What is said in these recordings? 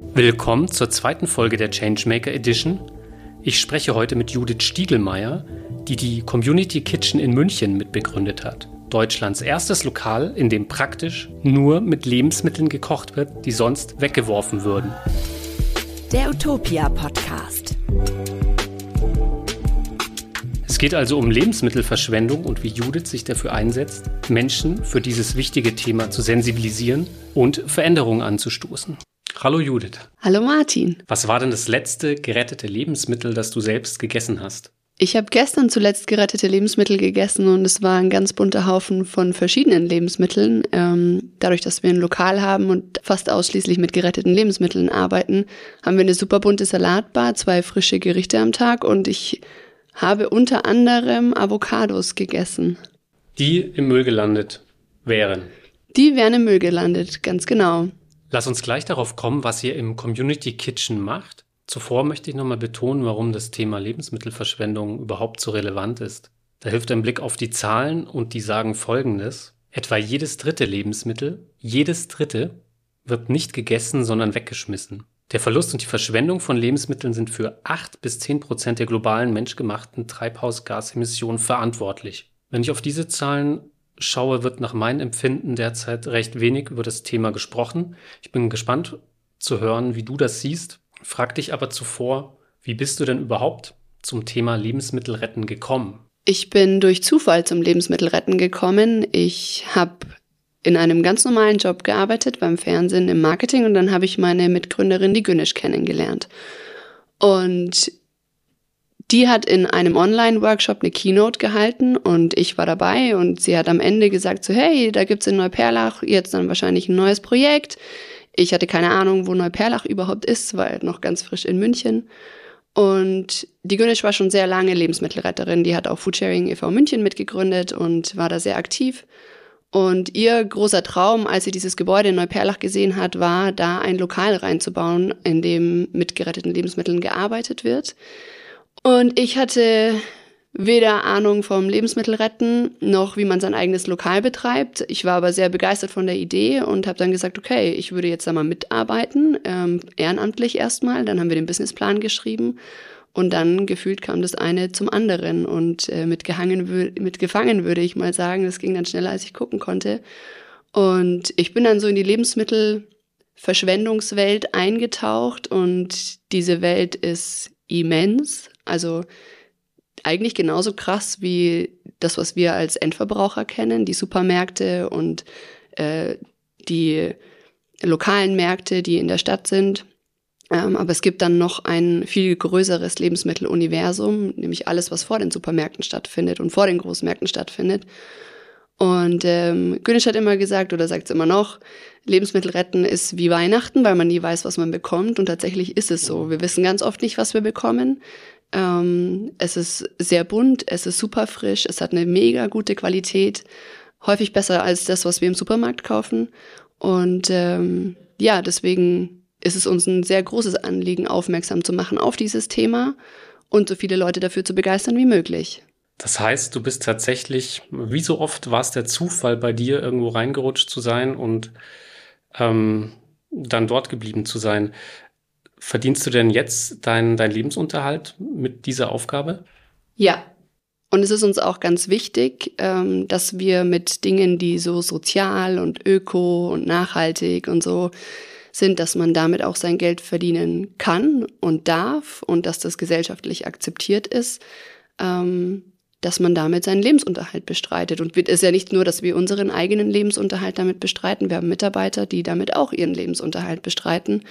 Willkommen zur zweiten Folge der Changemaker Edition. Ich spreche heute mit Judith Stiegelmeier, die die Community Kitchen in München mitbegründet hat. Deutschlands erstes Lokal, in dem praktisch nur mit Lebensmitteln gekocht wird, die sonst weggeworfen würden. Der Utopia Podcast. Es geht also um Lebensmittelverschwendung und wie Judith sich dafür einsetzt, Menschen für dieses wichtige Thema zu sensibilisieren und Veränderungen anzustoßen. Hallo Judith. Hallo Martin. Was war denn das letzte gerettete Lebensmittel, das du selbst gegessen hast? Ich habe gestern zuletzt gerettete Lebensmittel gegessen und es war ein ganz bunter Haufen von verschiedenen Lebensmitteln. Ähm, dadurch, dass wir ein Lokal haben und fast ausschließlich mit geretteten Lebensmitteln arbeiten, haben wir eine super bunte Salatbar, zwei frische Gerichte am Tag und ich habe unter anderem Avocados gegessen. Die im Müll gelandet wären. Die wären im Müll gelandet, ganz genau. Lass uns gleich darauf kommen, was ihr im Community Kitchen macht. Zuvor möchte ich nochmal betonen, warum das Thema Lebensmittelverschwendung überhaupt so relevant ist. Da hilft ein Blick auf die Zahlen und die sagen Folgendes. Etwa jedes dritte Lebensmittel, jedes dritte wird nicht gegessen, sondern weggeschmissen. Der Verlust und die Verschwendung von Lebensmitteln sind für acht bis zehn Prozent der globalen menschgemachten Treibhausgasemissionen verantwortlich. Wenn ich auf diese Zahlen schaue, wird nach meinem Empfinden derzeit recht wenig über das Thema gesprochen. Ich bin gespannt zu hören, wie du das siehst. Frag dich aber zuvor, wie bist du denn überhaupt zum Thema Lebensmittelretten gekommen? Ich bin durch Zufall zum Lebensmittelretten gekommen. Ich habe in einem ganz normalen Job gearbeitet, beim Fernsehen im Marketing und dann habe ich meine Mitgründerin, die Günnisch, kennengelernt. Und die hat in einem Online-Workshop eine Keynote gehalten und ich war dabei und sie hat am Ende gesagt so, hey, da gibt's in Neuperlach jetzt dann wahrscheinlich ein neues Projekt. Ich hatte keine Ahnung, wo Neuperlach überhaupt ist, weil noch ganz frisch in München. Und die Günnisch war schon sehr lange Lebensmittelretterin. Die hat auch Foodsharing e.V. München mitgegründet und war da sehr aktiv. Und ihr großer Traum, als sie dieses Gebäude in Neuperlach gesehen hat, war, da ein Lokal reinzubauen, in dem mit geretteten Lebensmitteln gearbeitet wird. Und ich hatte weder Ahnung vom Lebensmittelretten noch wie man sein eigenes Lokal betreibt. Ich war aber sehr begeistert von der Idee und habe dann gesagt, okay, ich würde jetzt da mal mitarbeiten, ähm, ehrenamtlich erstmal. Dann haben wir den Businessplan geschrieben und dann gefühlt kam das eine zum anderen und äh, mit, gehangen, mit gefangen würde ich mal sagen. Das ging dann schneller, als ich gucken konnte. Und ich bin dann so in die Lebensmittelverschwendungswelt eingetaucht und diese Welt ist immens. Also eigentlich genauso krass wie das, was wir als Endverbraucher kennen, die Supermärkte und äh, die lokalen Märkte, die in der Stadt sind. Ähm, aber es gibt dann noch ein viel größeres Lebensmitteluniversum, nämlich alles, was vor den Supermärkten stattfindet und vor den Großmärkten stattfindet. Und ähm, Gönisch hat immer gesagt, oder sagt es immer noch, Lebensmittel retten ist wie Weihnachten, weil man nie weiß, was man bekommt. Und tatsächlich ist es so. Wir wissen ganz oft nicht, was wir bekommen. Ähm, es ist sehr bunt, es ist super frisch, es hat eine mega gute Qualität, häufig besser als das, was wir im Supermarkt kaufen. Und ähm, ja, deswegen ist es uns ein sehr großes Anliegen, aufmerksam zu machen auf dieses Thema und so viele Leute dafür zu begeistern wie möglich. Das heißt, du bist tatsächlich, wie so oft war es der Zufall bei dir, irgendwo reingerutscht zu sein und ähm, dann dort geblieben zu sein. Verdienst du denn jetzt deinen dein Lebensunterhalt mit dieser Aufgabe? Ja. Und es ist uns auch ganz wichtig, ähm, dass wir mit Dingen, die so sozial und öko und nachhaltig und so sind, dass man damit auch sein Geld verdienen kann und darf und dass das gesellschaftlich akzeptiert ist. Ähm, dass man damit seinen Lebensunterhalt bestreitet. Und es ist ja nicht nur, dass wir unseren eigenen Lebensunterhalt damit bestreiten. Wir haben Mitarbeiter, die damit auch ihren Lebensunterhalt bestreiten.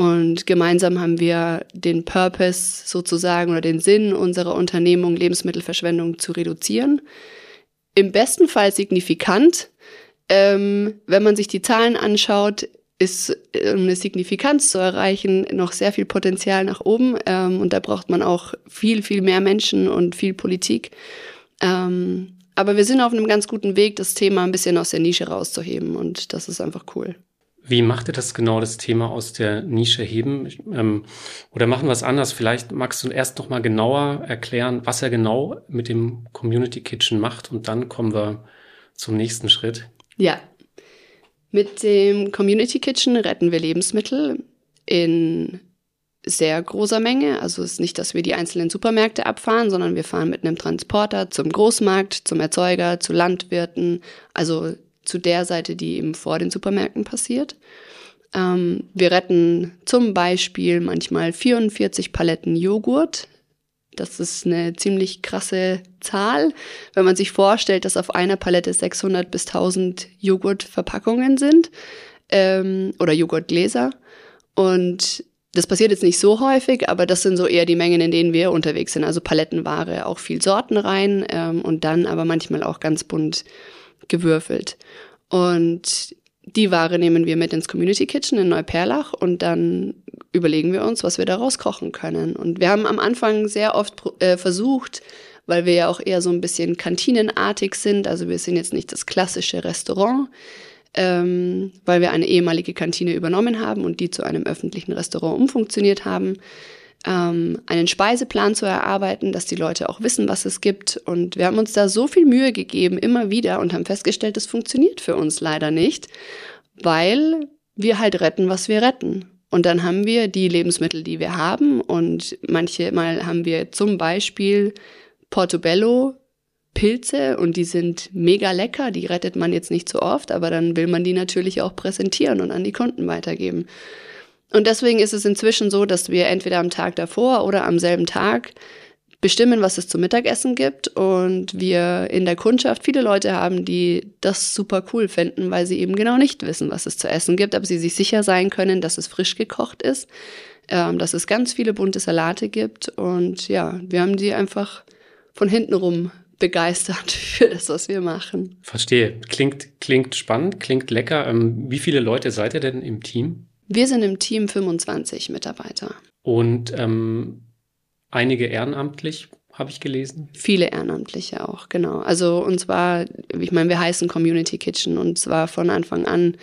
Und gemeinsam haben wir den Purpose sozusagen oder den Sinn unserer Unternehmung, Lebensmittelverschwendung zu reduzieren. Im besten Fall signifikant. Ähm, wenn man sich die Zahlen anschaut, ist, um eine Signifikanz zu erreichen, noch sehr viel Potenzial nach oben. Ähm, und da braucht man auch viel, viel mehr Menschen und viel Politik. Ähm, aber wir sind auf einem ganz guten Weg, das Thema ein bisschen aus der Nische rauszuheben. Und das ist einfach cool. Wie macht ihr das genau, das Thema aus der Nische heben? Ähm, oder machen wir es anders? Vielleicht magst du erst noch mal genauer erklären, was er genau mit dem Community Kitchen macht und dann kommen wir zum nächsten Schritt. Ja, mit dem Community Kitchen retten wir Lebensmittel. in sehr großer Menge. Also es ist nicht, dass wir die einzelnen Supermärkte abfahren, sondern wir fahren mit einem Transporter zum Großmarkt, zum Erzeuger, zu Landwirten, also zu der Seite, die eben vor den Supermärkten passiert. Ähm, wir retten zum Beispiel manchmal 44 Paletten Joghurt. Das ist eine ziemlich krasse Zahl, wenn man sich vorstellt, dass auf einer Palette 600 bis 1000 Joghurtverpackungen sind ähm, oder Joghurtgläser. Und das passiert jetzt nicht so häufig, aber das sind so eher die Mengen, in denen wir unterwegs sind. Also Palettenware, auch viel Sorten rein ähm, und dann aber manchmal auch ganz bunt gewürfelt. Und die Ware nehmen wir mit ins Community Kitchen in Neuperlach und dann überlegen wir uns, was wir daraus kochen können. Und wir haben am Anfang sehr oft äh, versucht, weil wir ja auch eher so ein bisschen kantinenartig sind, also wir sind jetzt nicht das klassische Restaurant, ähm, weil wir eine ehemalige Kantine übernommen haben und die zu einem öffentlichen Restaurant umfunktioniert haben, ähm, einen Speiseplan zu erarbeiten, dass die Leute auch wissen, was es gibt. Und wir haben uns da so viel Mühe gegeben, immer wieder, und haben festgestellt, das funktioniert für uns leider nicht, weil wir halt retten, was wir retten. Und dann haben wir die Lebensmittel, die wir haben. Und manche Mal haben wir zum Beispiel Portobello Pilze und die sind mega lecker, die rettet man jetzt nicht so oft, aber dann will man die natürlich auch präsentieren und an die Kunden weitergeben. Und deswegen ist es inzwischen so, dass wir entweder am Tag davor oder am selben Tag bestimmen, was es zum Mittagessen gibt und wir in der Kundschaft viele Leute haben, die das super cool finden, weil sie eben genau nicht wissen, was es zu essen gibt, aber sie sich sicher sein können, dass es frisch gekocht ist, ähm, dass es ganz viele bunte Salate gibt und ja, wir haben die einfach von hinten rum begeistert für das, was wir machen. Verstehe. Klingt, klingt spannend, klingt lecker. Ähm, wie viele Leute seid ihr denn im Team? Wir sind im Team 25 Mitarbeiter. Und ähm, einige ehrenamtlich, habe ich gelesen. Viele Ehrenamtliche auch, genau. Also uns war, ich meine, wir heißen Community Kitchen und es war von Anfang an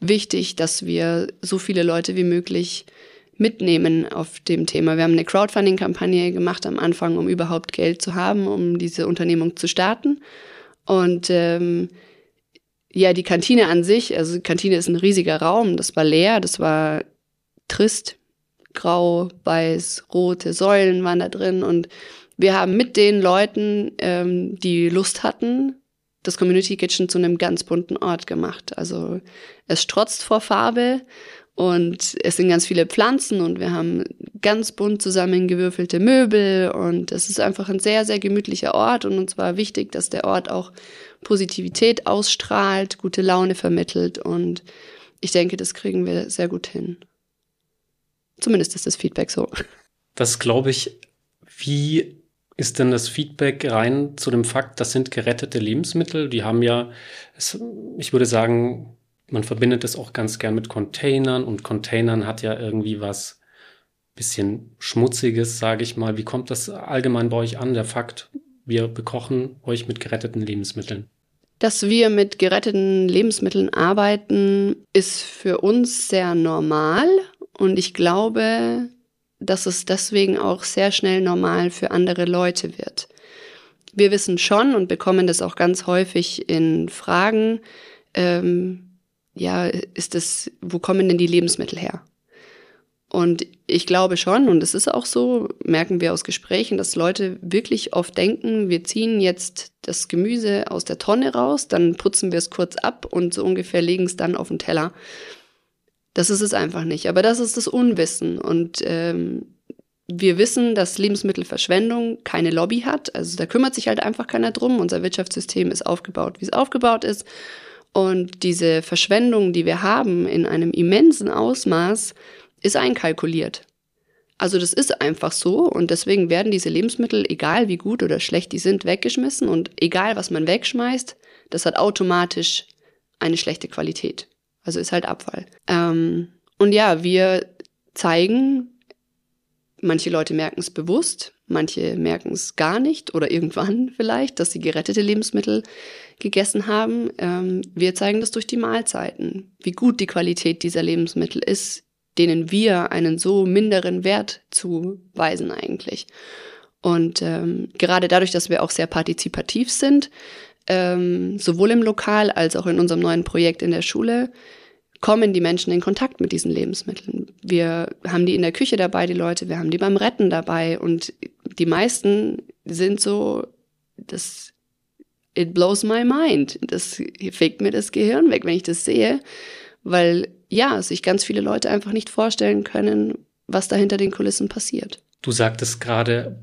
wichtig, dass wir so viele Leute wie möglich mitnehmen auf dem Thema. Wir haben eine Crowdfunding-Kampagne gemacht am Anfang, um überhaupt Geld zu haben, um diese Unternehmung zu starten. Und ähm, ja, die Kantine an sich, also die Kantine ist ein riesiger Raum, das war leer, das war trist, grau, weiß, rote Säulen waren da drin. Und wir haben mit den Leuten, ähm, die Lust hatten, das Community Kitchen zu einem ganz bunten Ort gemacht. Also es strotzt vor Farbe und es sind ganz viele Pflanzen und wir haben ganz bunt zusammengewürfelte Möbel und es ist einfach ein sehr, sehr gemütlicher Ort und uns war wichtig, dass der Ort auch Positivität ausstrahlt, gute Laune vermittelt und ich denke, das kriegen wir sehr gut hin. Zumindest ist das Feedback so. Das glaube ich. Wie ist denn das Feedback rein zu dem Fakt, das sind gerettete Lebensmittel? Die haben ja, ich würde sagen, man verbindet es auch ganz gern mit Containern und Containern hat ja irgendwie was bisschen Schmutziges, sage ich mal. Wie kommt das allgemein bei euch an, der Fakt, wir bekochen euch mit geretteten Lebensmitteln? Dass wir mit geretteten Lebensmitteln arbeiten, ist für uns sehr normal und ich glaube, dass es deswegen auch sehr schnell normal für andere Leute wird. Wir wissen schon und bekommen das auch ganz häufig in Fragen, ähm, ja, ist das, wo kommen denn die Lebensmittel her? Und ich glaube schon, und es ist auch so, merken wir aus Gesprächen, dass Leute wirklich oft denken, wir ziehen jetzt das Gemüse aus der Tonne raus, dann putzen wir es kurz ab und so ungefähr legen es dann auf den Teller. Das ist es einfach nicht. Aber das ist das Unwissen. Und ähm, wir wissen, dass Lebensmittelverschwendung keine Lobby hat. Also da kümmert sich halt einfach keiner drum. Unser Wirtschaftssystem ist aufgebaut, wie es aufgebaut ist. Und diese Verschwendung, die wir haben in einem immensen Ausmaß, ist einkalkuliert. Also das ist einfach so und deswegen werden diese Lebensmittel, egal wie gut oder schlecht die sind, weggeschmissen und egal was man wegschmeißt, das hat automatisch eine schlechte Qualität. Also ist halt Abfall. Ähm, und ja, wir zeigen, manche Leute merken es bewusst, manche merken es gar nicht oder irgendwann vielleicht, dass sie gerettete Lebensmittel gegessen haben. Ähm, wir zeigen das durch die Mahlzeiten, wie gut die Qualität dieser Lebensmittel ist, denen wir einen so minderen Wert zuweisen eigentlich. Und ähm, gerade dadurch, dass wir auch sehr partizipativ sind, ähm, sowohl im Lokal als auch in unserem neuen Projekt in der Schule, kommen die Menschen in Kontakt mit diesen Lebensmitteln. Wir haben die in der Küche dabei, die Leute, wir haben die beim Retten dabei und die meisten sind so, das, it blows my mind. Das fegt mir das Gehirn weg, wenn ich das sehe, weil ja, sich ganz viele Leute einfach nicht vorstellen können, was da hinter den Kulissen passiert. Du sagtest gerade,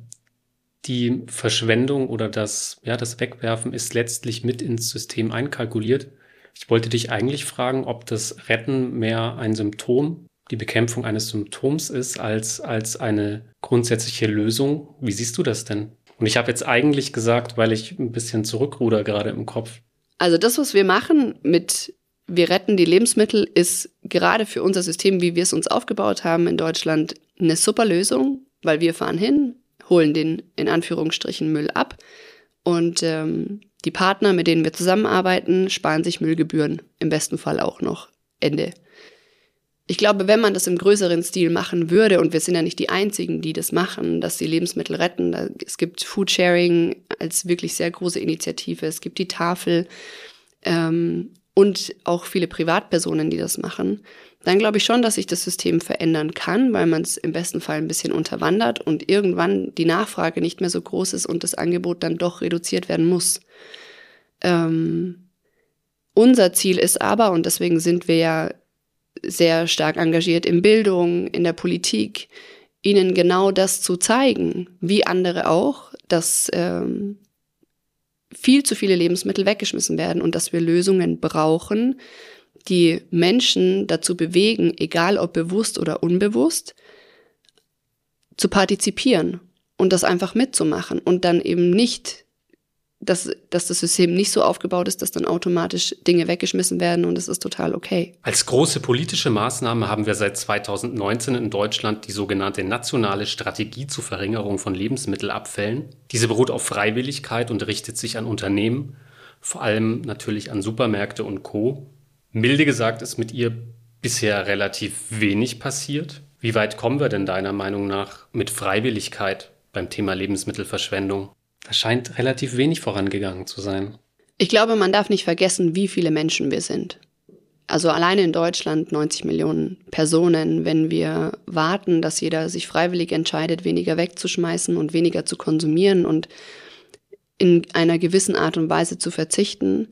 die Verschwendung oder das, ja, das Wegwerfen ist letztlich mit ins System einkalkuliert. Ich wollte dich eigentlich fragen, ob das Retten mehr ein Symptom, die Bekämpfung eines Symptoms ist, als, als eine grundsätzliche Lösung. Wie siehst du das denn? Und ich habe jetzt eigentlich gesagt, weil ich ein bisschen zurückruder gerade im Kopf. Also das, was wir machen mit wir retten die Lebensmittel, ist gerade für unser System, wie wir es uns aufgebaut haben in Deutschland, eine super Lösung, weil wir fahren hin, holen den in Anführungsstrichen Müll ab und ähm, die Partner, mit denen wir zusammenarbeiten, sparen sich Müllgebühren, im besten Fall auch noch. Ende. Ich glaube, wenn man das im größeren Stil machen würde, und wir sind ja nicht die Einzigen, die das machen, dass sie Lebensmittel retten, es gibt Foodsharing als wirklich sehr große Initiative, es gibt die Tafel ähm, und auch viele Privatpersonen, die das machen, dann glaube ich schon, dass sich das System verändern kann, weil man es im besten Fall ein bisschen unterwandert und irgendwann die Nachfrage nicht mehr so groß ist und das Angebot dann doch reduziert werden muss. Ähm, unser Ziel ist aber, und deswegen sind wir ja sehr stark engagiert in Bildung, in der Politik, ihnen genau das zu zeigen, wie andere auch, dass ähm, viel zu viele Lebensmittel weggeschmissen werden und dass wir Lösungen brauchen, die Menschen dazu bewegen, egal ob bewusst oder unbewusst, zu partizipieren und das einfach mitzumachen und dann eben nicht, dass, dass das System nicht so aufgebaut ist, dass dann automatisch Dinge weggeschmissen werden und es ist total okay. Als große politische Maßnahme haben wir seit 2019 in Deutschland die sogenannte nationale Strategie zur Verringerung von Lebensmittelabfällen. Diese beruht auf Freiwilligkeit und richtet sich an Unternehmen, vor allem natürlich an Supermärkte und Co. Milde gesagt ist mit ihr bisher relativ wenig passiert. Wie weit kommen wir denn deiner Meinung nach mit Freiwilligkeit beim Thema Lebensmittelverschwendung? Da scheint relativ wenig vorangegangen zu sein. Ich glaube, man darf nicht vergessen, wie viele Menschen wir sind. Also alleine in Deutschland 90 Millionen Personen, wenn wir warten, dass jeder sich freiwillig entscheidet, weniger wegzuschmeißen und weniger zu konsumieren und in einer gewissen Art und Weise zu verzichten,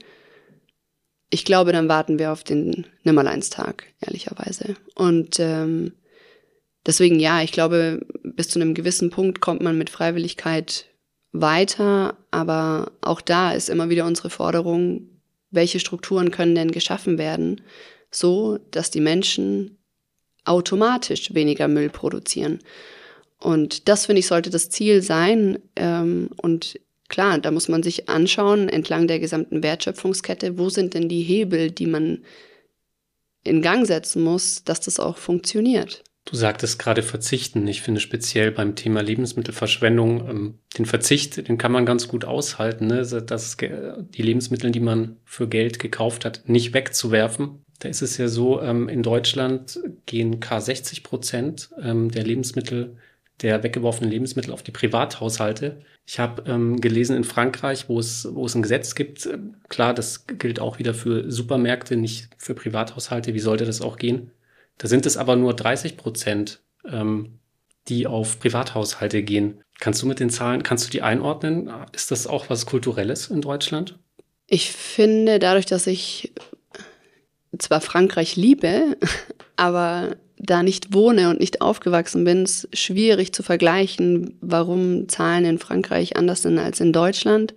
ich glaube, dann warten wir auf den Nimmerleinstag, ehrlicherweise. Und ähm, deswegen ja, ich glaube, bis zu einem gewissen Punkt kommt man mit Freiwilligkeit weiter, aber auch da ist immer wieder unsere Forderung, welche Strukturen können denn geschaffen werden, so dass die Menschen automatisch weniger Müll produzieren. Und das, finde ich, sollte das Ziel sein. Ähm, und Klar, da muss man sich anschauen, entlang der gesamten Wertschöpfungskette, wo sind denn die Hebel, die man in Gang setzen muss, dass das auch funktioniert. Du sagtest gerade verzichten. Ich finde speziell beim Thema Lebensmittelverschwendung ähm, den Verzicht, den kann man ganz gut aushalten, ne? dass die Lebensmittel, die man für Geld gekauft hat, nicht wegzuwerfen. Da ist es ja so, ähm, in Deutschland gehen k 60 Prozent ähm, der Lebensmittel der weggeworfenen Lebensmittel auf die Privathaushalte. Ich habe ähm, gelesen in Frankreich, wo es, wo es ein Gesetz gibt, äh, klar, das gilt auch wieder für Supermärkte, nicht für Privathaushalte. Wie sollte das auch gehen? Da sind es aber nur 30 Prozent, ähm, die auf Privathaushalte gehen. Kannst du mit den Zahlen, kannst du die einordnen? Ist das auch was Kulturelles in Deutschland? Ich finde, dadurch, dass ich zwar Frankreich liebe, aber da nicht wohne und nicht aufgewachsen bin, ist schwierig zu vergleichen, warum Zahlen in Frankreich anders sind als in Deutschland.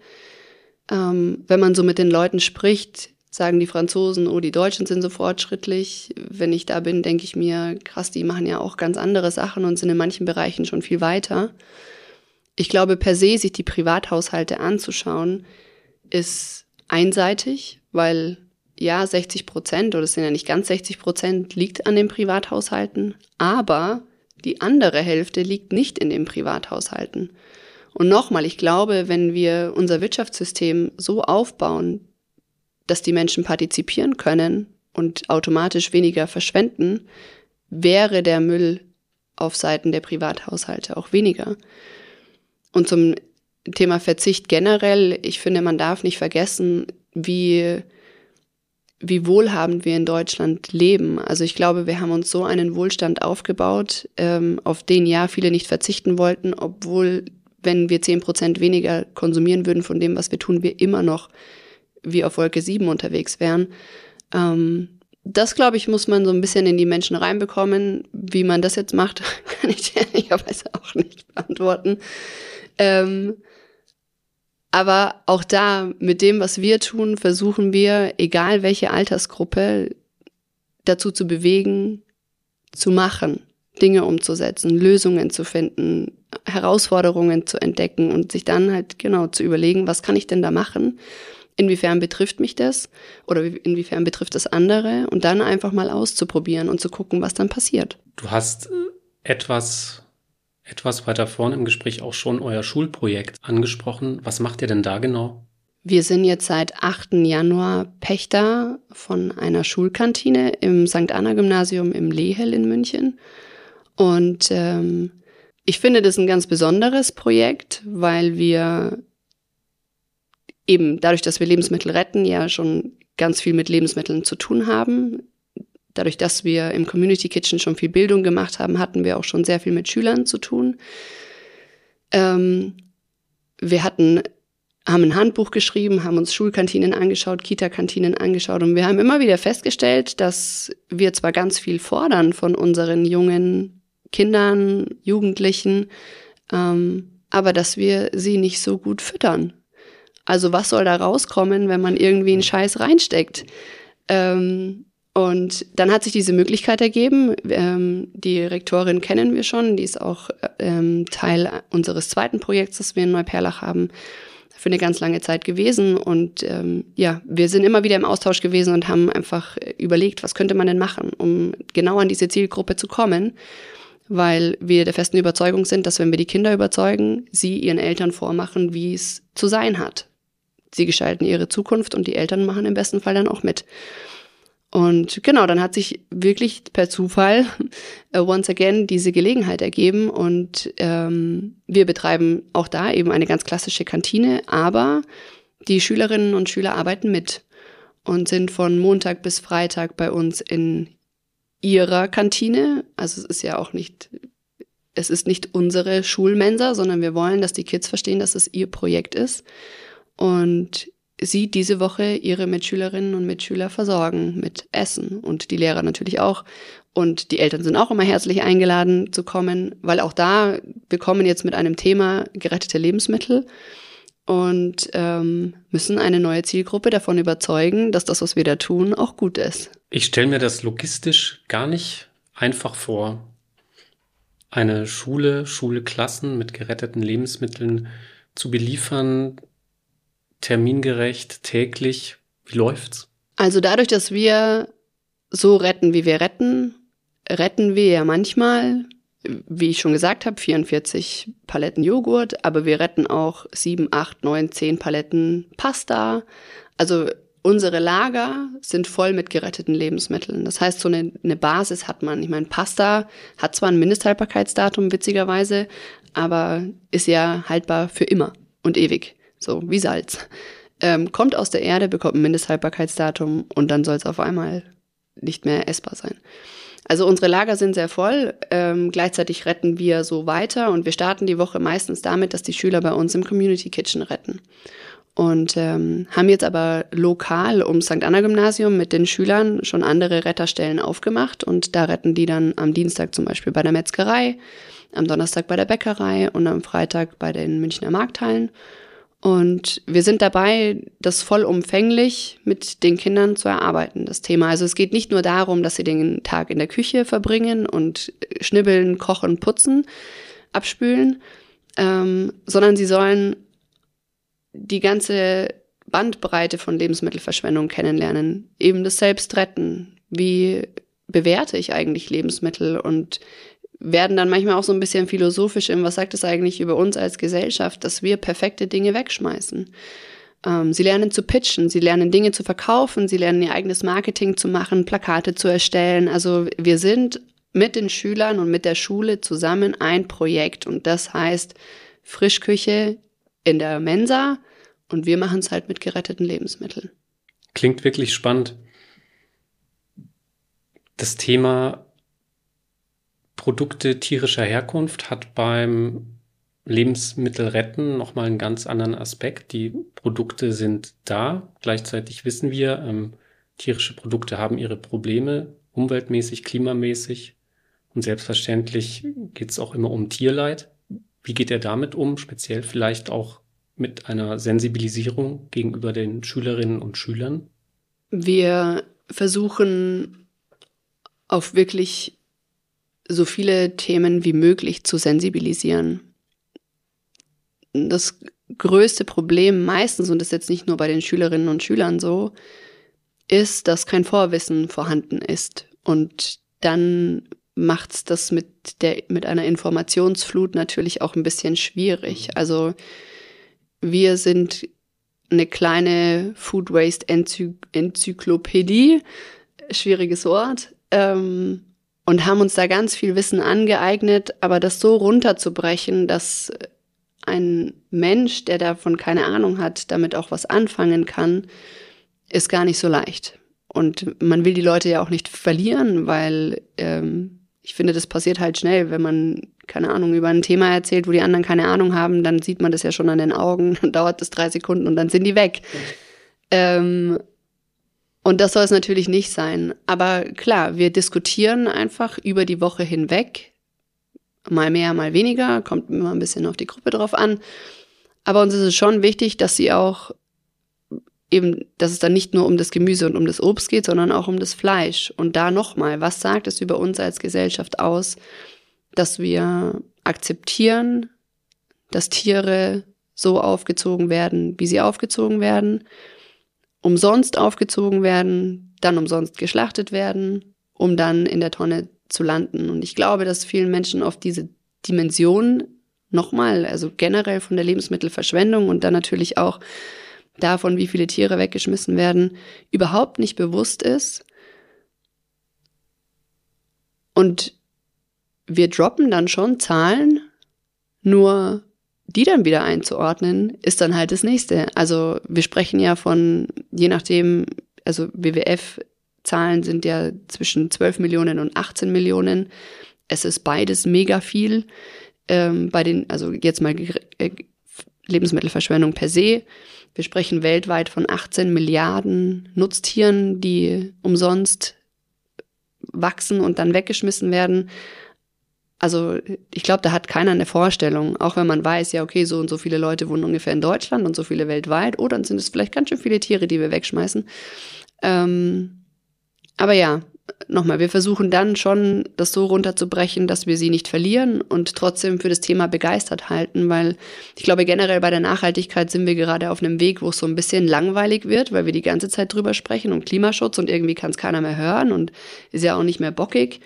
Ähm, wenn man so mit den Leuten spricht, sagen die Franzosen, oh, die Deutschen sind so fortschrittlich. Wenn ich da bin, denke ich mir, krass, die machen ja auch ganz andere Sachen und sind in manchen Bereichen schon viel weiter. Ich glaube, per se sich die Privathaushalte anzuschauen, ist einseitig, weil ja, 60 Prozent, oder es sind ja nicht ganz 60 Prozent, liegt an den Privathaushalten, aber die andere Hälfte liegt nicht in den Privathaushalten. Und nochmal, ich glaube, wenn wir unser Wirtschaftssystem so aufbauen, dass die Menschen partizipieren können und automatisch weniger verschwenden, wäre der Müll auf Seiten der Privathaushalte auch weniger. Und zum Thema Verzicht generell, ich finde, man darf nicht vergessen, wie wie wohlhabend wir in Deutschland leben. Also ich glaube, wir haben uns so einen Wohlstand aufgebaut, ähm, auf den ja viele nicht verzichten wollten, obwohl, wenn wir zehn Prozent weniger konsumieren würden von dem, was wir tun, wir immer noch wie auf Wolke 7 unterwegs wären. Ähm, das, glaube ich, muss man so ein bisschen in die Menschen reinbekommen. Wie man das jetzt macht, kann ich ehrlicherweise auch nicht beantworten. Ähm, aber auch da, mit dem, was wir tun, versuchen wir, egal welche Altersgruppe, dazu zu bewegen, zu machen, Dinge umzusetzen, Lösungen zu finden, Herausforderungen zu entdecken und sich dann halt genau zu überlegen, was kann ich denn da machen? Inwiefern betrifft mich das oder inwiefern betrifft das andere und dann einfach mal auszuprobieren und zu gucken, was dann passiert. Du hast etwas etwas weiter vorne im Gespräch auch schon euer Schulprojekt angesprochen. Was macht ihr denn da genau? Wir sind jetzt seit 8. Januar Pächter von einer Schulkantine im St. Anna Gymnasium im Lehel in München. Und ähm, ich finde das ein ganz besonderes Projekt, weil wir eben dadurch, dass wir Lebensmittel retten, ja schon ganz viel mit Lebensmitteln zu tun haben. Dadurch, dass wir im Community Kitchen schon viel Bildung gemacht haben, hatten wir auch schon sehr viel mit Schülern zu tun. Ähm, wir hatten, haben ein Handbuch geschrieben, haben uns Schulkantinen angeschaut, Kita-Kantinen angeschaut und wir haben immer wieder festgestellt, dass wir zwar ganz viel fordern von unseren jungen Kindern, Jugendlichen, ähm, aber dass wir sie nicht so gut füttern. Also was soll da rauskommen, wenn man irgendwie einen Scheiß reinsteckt? Ähm, und dann hat sich diese Möglichkeit ergeben. Ähm, die Rektorin kennen wir schon, die ist auch ähm, Teil unseres zweiten Projekts, das wir in Neuperlach haben, für eine ganz lange Zeit gewesen. Und ähm, ja, wir sind immer wieder im Austausch gewesen und haben einfach überlegt, was könnte man denn machen, um genau an diese Zielgruppe zu kommen. Weil wir der festen Überzeugung sind, dass wenn wir die Kinder überzeugen, sie ihren Eltern vormachen, wie es zu sein hat. Sie gestalten ihre Zukunft und die Eltern machen im besten Fall dann auch mit. Und genau, dann hat sich wirklich per Zufall uh, once again diese Gelegenheit ergeben und ähm, wir betreiben auch da eben eine ganz klassische Kantine, aber die Schülerinnen und Schüler arbeiten mit und sind von Montag bis Freitag bei uns in ihrer Kantine. Also es ist ja auch nicht, es ist nicht unsere Schulmensa, sondern wir wollen, dass die Kids verstehen, dass es ihr Projekt ist. Und sie diese Woche ihre Mitschülerinnen und Mitschüler versorgen mit Essen und die Lehrer natürlich auch. Und die Eltern sind auch immer herzlich eingeladen zu kommen, weil auch da, wir kommen jetzt mit einem Thema gerettete Lebensmittel und ähm, müssen eine neue Zielgruppe davon überzeugen, dass das, was wir da tun, auch gut ist. Ich stelle mir das logistisch gar nicht einfach vor. Eine Schule, Schulklassen mit geretteten Lebensmitteln zu beliefern, termingerecht, täglich? Wie läuft's? Also dadurch, dass wir so retten, wie wir retten, retten wir ja manchmal, wie ich schon gesagt habe, 44 Paletten Joghurt, aber wir retten auch 7, 8, 9, 10 Paletten Pasta. Also unsere Lager sind voll mit geretteten Lebensmitteln. Das heißt, so eine, eine Basis hat man. Ich meine, Pasta hat zwar ein Mindesthaltbarkeitsdatum, witzigerweise, aber ist ja haltbar für immer und ewig so wie Salz. Ähm, kommt aus der Erde, bekommt ein Mindesthaltbarkeitsdatum und dann soll es auf einmal nicht mehr essbar sein. Also unsere Lager sind sehr voll. Ähm, gleichzeitig retten wir so weiter und wir starten die Woche meistens damit, dass die Schüler bei uns im Community Kitchen retten. Und ähm, haben jetzt aber lokal um St. Anna Gymnasium mit den Schülern schon andere Retterstellen aufgemacht und da retten die dann am Dienstag zum Beispiel bei der Metzgerei, am Donnerstag bei der Bäckerei und am Freitag bei den Münchner Markthallen. Und wir sind dabei, das vollumfänglich mit den Kindern zu erarbeiten, das Thema. Also es geht nicht nur darum, dass sie den Tag in der Küche verbringen und schnibbeln, kochen, putzen, abspülen, ähm, sondern sie sollen die ganze Bandbreite von Lebensmittelverschwendung kennenlernen. Eben das Selbstretten. Wie bewerte ich eigentlich Lebensmittel und werden dann manchmal auch so ein bisschen philosophisch im, was sagt es eigentlich über uns als Gesellschaft, dass wir perfekte Dinge wegschmeißen. Ähm, sie lernen zu pitchen, sie lernen Dinge zu verkaufen, sie lernen ihr eigenes Marketing zu machen, Plakate zu erstellen. Also wir sind mit den Schülern und mit der Schule zusammen ein Projekt und das heißt Frischküche in der Mensa und wir machen es halt mit geretteten Lebensmitteln. Klingt wirklich spannend. Das Thema Produkte tierischer Herkunft hat beim Lebensmittel retten nochmal einen ganz anderen Aspekt. Die Produkte sind da. Gleichzeitig wissen wir, ähm, tierische Produkte haben ihre Probleme, umweltmäßig, klimamäßig. Und selbstverständlich geht es auch immer um Tierleid. Wie geht er damit um? Speziell vielleicht auch mit einer Sensibilisierung gegenüber den Schülerinnen und Schülern? Wir versuchen auf wirklich so viele Themen wie möglich zu sensibilisieren das größte Problem meistens, und das ist jetzt nicht nur bei den Schülerinnen und Schülern so, ist, dass kein Vorwissen vorhanden ist. Und dann macht's das mit der, mit einer Informationsflut natürlich auch ein bisschen schwierig. Also, wir sind eine kleine Food Waste Enzyklopädie, schwieriges Wort, ähm, und haben uns da ganz viel Wissen angeeignet, aber das so runterzubrechen, dass ein Mensch, der davon keine Ahnung hat, damit auch was anfangen kann, ist gar nicht so leicht. Und man will die Leute ja auch nicht verlieren, weil ähm, ich finde, das passiert halt schnell, wenn man, keine Ahnung, über ein Thema erzählt, wo die anderen keine Ahnung haben, dann sieht man das ja schon an den Augen, dann dauert das drei Sekunden und dann sind die weg. Ähm, und das soll es natürlich nicht sein. Aber klar, wir diskutieren einfach über die Woche hinweg Mal mehr, mal weniger, kommt immer ein bisschen auf die Gruppe drauf an. Aber uns ist es schon wichtig, dass sie auch eben, dass es dann nicht nur um das Gemüse und um das Obst geht, sondern auch um das Fleisch. Und da nochmal, was sagt es über uns als Gesellschaft aus, dass wir akzeptieren, dass Tiere so aufgezogen werden, wie sie aufgezogen werden, umsonst aufgezogen werden, dann umsonst geschlachtet werden, um dann in der Tonne zu landen. Und ich glaube, dass vielen Menschen auf diese Dimension nochmal, also generell von der Lebensmittelverschwendung und dann natürlich auch davon, wie viele Tiere weggeschmissen werden, überhaupt nicht bewusst ist. Und wir droppen dann schon Zahlen, nur die dann wieder einzuordnen, ist dann halt das nächste. Also wir sprechen ja von, je nachdem, also WWF Zahlen sind ja zwischen 12 Millionen und 18 Millionen. Es ist beides mega viel. Ähm, bei den, also jetzt mal äh, Lebensmittelverschwendung per se. Wir sprechen weltweit von 18 Milliarden Nutztieren, die umsonst wachsen und dann weggeschmissen werden. Also ich glaube, da hat keiner eine Vorstellung, auch wenn man weiß, ja, okay, so und so viele Leute wohnen ungefähr in Deutschland und so viele weltweit, oh, dann sind es vielleicht ganz schön viele Tiere, die wir wegschmeißen. Ähm, aber ja, nochmal, wir versuchen dann schon, das so runterzubrechen, dass wir sie nicht verlieren und trotzdem für das Thema begeistert halten, weil ich glaube, generell bei der Nachhaltigkeit sind wir gerade auf einem Weg, wo es so ein bisschen langweilig wird, weil wir die ganze Zeit drüber sprechen und Klimaschutz und irgendwie kann es keiner mehr hören und ist ja auch nicht mehr bockig.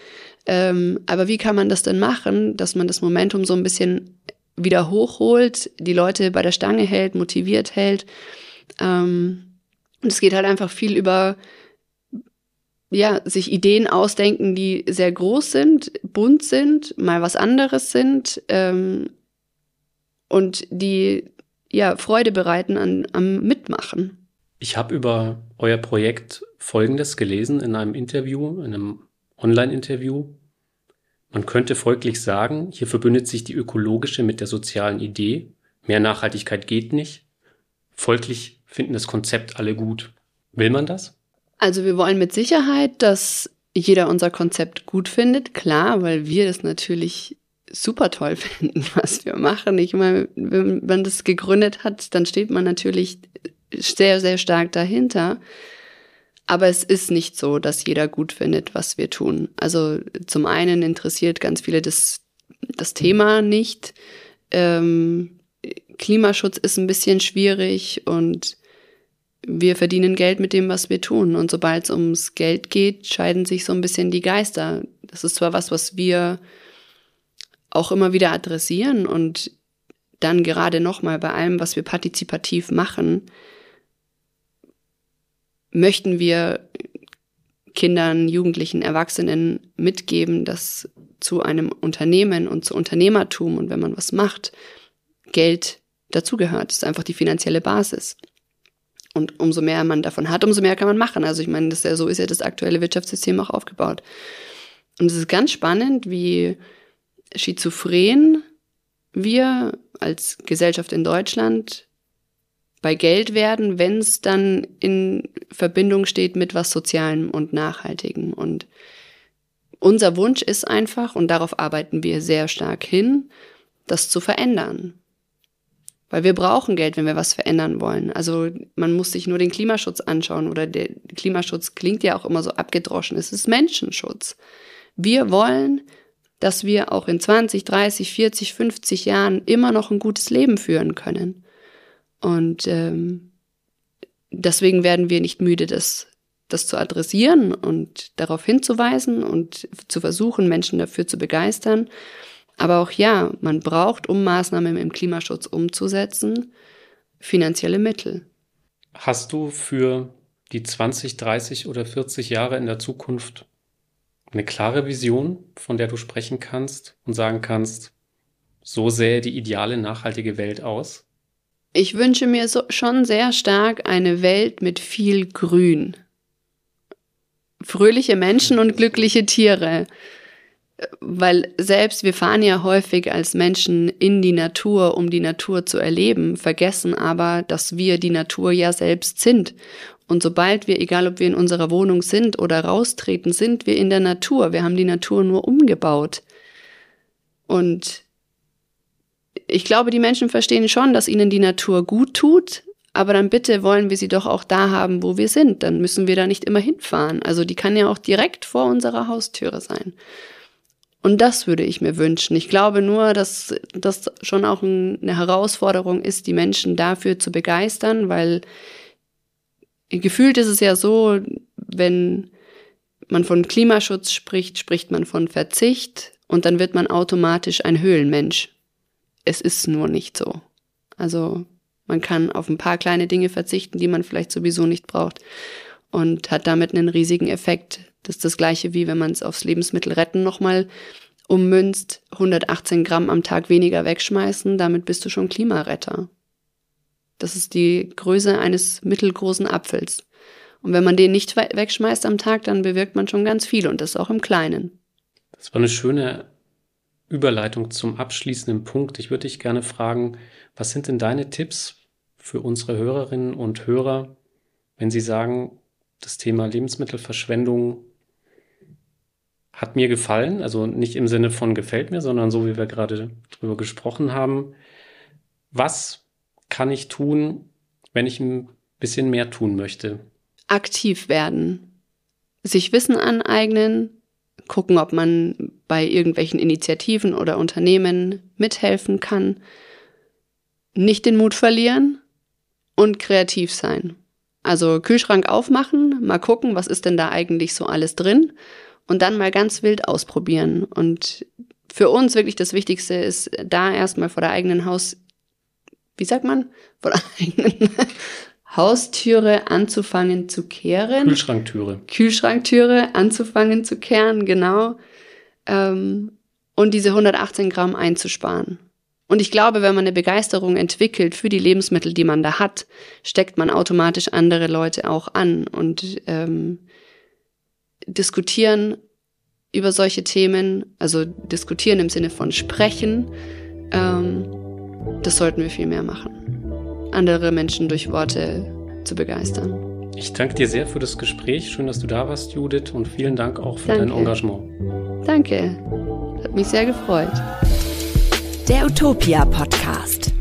Ähm, aber wie kann man das denn machen, dass man das Momentum so ein bisschen wieder hochholt, die Leute bei der Stange hält, motiviert hält? Ähm, und es geht halt einfach viel über ja, sich Ideen ausdenken, die sehr groß sind, bunt sind, mal was anderes sind ähm, und die ja Freude bereiten an, am Mitmachen. Ich habe über euer Projekt Folgendes gelesen in einem Interview, in einem Online-Interview. Man könnte folglich sagen, hier verbündet sich die ökologische mit der sozialen Idee. Mehr Nachhaltigkeit geht nicht. Folglich finden das Konzept alle gut. Will man das? Also wir wollen mit Sicherheit, dass jeder unser Konzept gut findet, klar, weil wir das natürlich super toll finden, was wir machen. Ich meine, wenn man das gegründet hat, dann steht man natürlich sehr, sehr stark dahinter. Aber es ist nicht so, dass jeder gut findet, was wir tun. Also zum einen interessiert ganz viele das, das Thema nicht. Ähm, Klimaschutz ist ein bisschen schwierig und wir verdienen Geld mit dem, was wir tun. Und sobald es ums Geld geht, scheiden sich so ein bisschen die Geister. Das ist zwar was, was wir auch immer wieder adressieren und dann gerade nochmal bei allem, was wir partizipativ machen, möchten wir Kindern, Jugendlichen, Erwachsenen mitgeben, dass zu einem Unternehmen und zu Unternehmertum und wenn man was macht, Geld dazugehört. Das ist einfach die finanzielle Basis. Und umso mehr man davon hat, umso mehr kann man machen. Also ich meine, das ist ja, so ist ja das aktuelle Wirtschaftssystem auch aufgebaut. Und es ist ganz spannend, wie schizophren wir als Gesellschaft in Deutschland bei Geld werden, wenn es dann in Verbindung steht mit was Sozialem und Nachhaltigem. Und unser Wunsch ist einfach, und darauf arbeiten wir sehr stark hin, das zu verändern. Weil wir brauchen Geld, wenn wir was verändern wollen. Also man muss sich nur den Klimaschutz anschauen oder der Klimaschutz klingt ja auch immer so abgedroschen. Es ist Menschenschutz. Wir wollen, dass wir auch in 20, 30, 40, 50 Jahren immer noch ein gutes Leben führen können. Und ähm, deswegen werden wir nicht müde, das, das zu adressieren und darauf hinzuweisen und zu versuchen, Menschen dafür zu begeistern. Aber auch ja, man braucht, um Maßnahmen im Klimaschutz umzusetzen, finanzielle Mittel. Hast du für die 20, 30 oder 40 Jahre in der Zukunft eine klare Vision, von der du sprechen kannst und sagen kannst, so sähe die ideale nachhaltige Welt aus? Ich wünsche mir so, schon sehr stark eine Welt mit viel Grün. Fröhliche Menschen und glückliche Tiere weil selbst wir fahren ja häufig als Menschen in die Natur, um die Natur zu erleben, vergessen aber, dass wir die Natur ja selbst sind. Und sobald wir, egal ob wir in unserer Wohnung sind oder raustreten, sind wir in der Natur. Wir haben die Natur nur umgebaut. Und ich glaube, die Menschen verstehen schon, dass ihnen die Natur gut tut, aber dann bitte wollen wir sie doch auch da haben, wo wir sind. Dann müssen wir da nicht immer hinfahren. Also die kann ja auch direkt vor unserer Haustüre sein. Und das würde ich mir wünschen. Ich glaube nur, dass das schon auch eine Herausforderung ist, die Menschen dafür zu begeistern, weil gefühlt ist es ja so, wenn man von Klimaschutz spricht, spricht man von Verzicht und dann wird man automatisch ein Höhlenmensch. Es ist nur nicht so. Also man kann auf ein paar kleine Dinge verzichten, die man vielleicht sowieso nicht braucht und hat damit einen riesigen Effekt das ist das gleiche wie wenn man es aufs Lebensmittelretten nochmal ummünzt, 118 Gramm am Tag weniger wegschmeißen, damit bist du schon Klimaretter. Das ist die Größe eines mittelgroßen Apfels. Und wenn man den nicht wegschmeißt am Tag, dann bewirkt man schon ganz viel und das auch im Kleinen. Das war eine schöne Überleitung zum abschließenden Punkt. Ich würde dich gerne fragen, was sind denn deine Tipps für unsere Hörerinnen und Hörer, wenn sie sagen, das Thema Lebensmittelverschwendung hat mir gefallen. Also nicht im Sinne von gefällt mir, sondern so wie wir gerade drüber gesprochen haben. Was kann ich tun, wenn ich ein bisschen mehr tun möchte? Aktiv werden. Sich Wissen aneignen, gucken, ob man bei irgendwelchen Initiativen oder Unternehmen mithelfen kann, nicht den Mut verlieren und kreativ sein. Also Kühlschrank aufmachen, mal gucken, was ist denn da eigentlich so alles drin und dann mal ganz wild ausprobieren. Und für uns wirklich das Wichtigste ist, da erstmal vor der eigenen Haus, wie sagt man, vor der eigenen Haustüre anzufangen zu kehren. Kühlschranktüre. Kühlschranktüre anzufangen zu kehren, genau. Ähm, und diese 118 Gramm einzusparen. Und ich glaube, wenn man eine Begeisterung entwickelt für die Lebensmittel, die man da hat, steckt man automatisch andere Leute auch an. Und ähm, diskutieren über solche Themen, also diskutieren im Sinne von sprechen, ähm, das sollten wir viel mehr machen. Andere Menschen durch Worte zu begeistern. Ich danke dir sehr für das Gespräch. Schön, dass du da warst, Judith, und vielen Dank auch für danke. dein Engagement. Danke. Hat mich sehr gefreut. Der Utopia Podcast.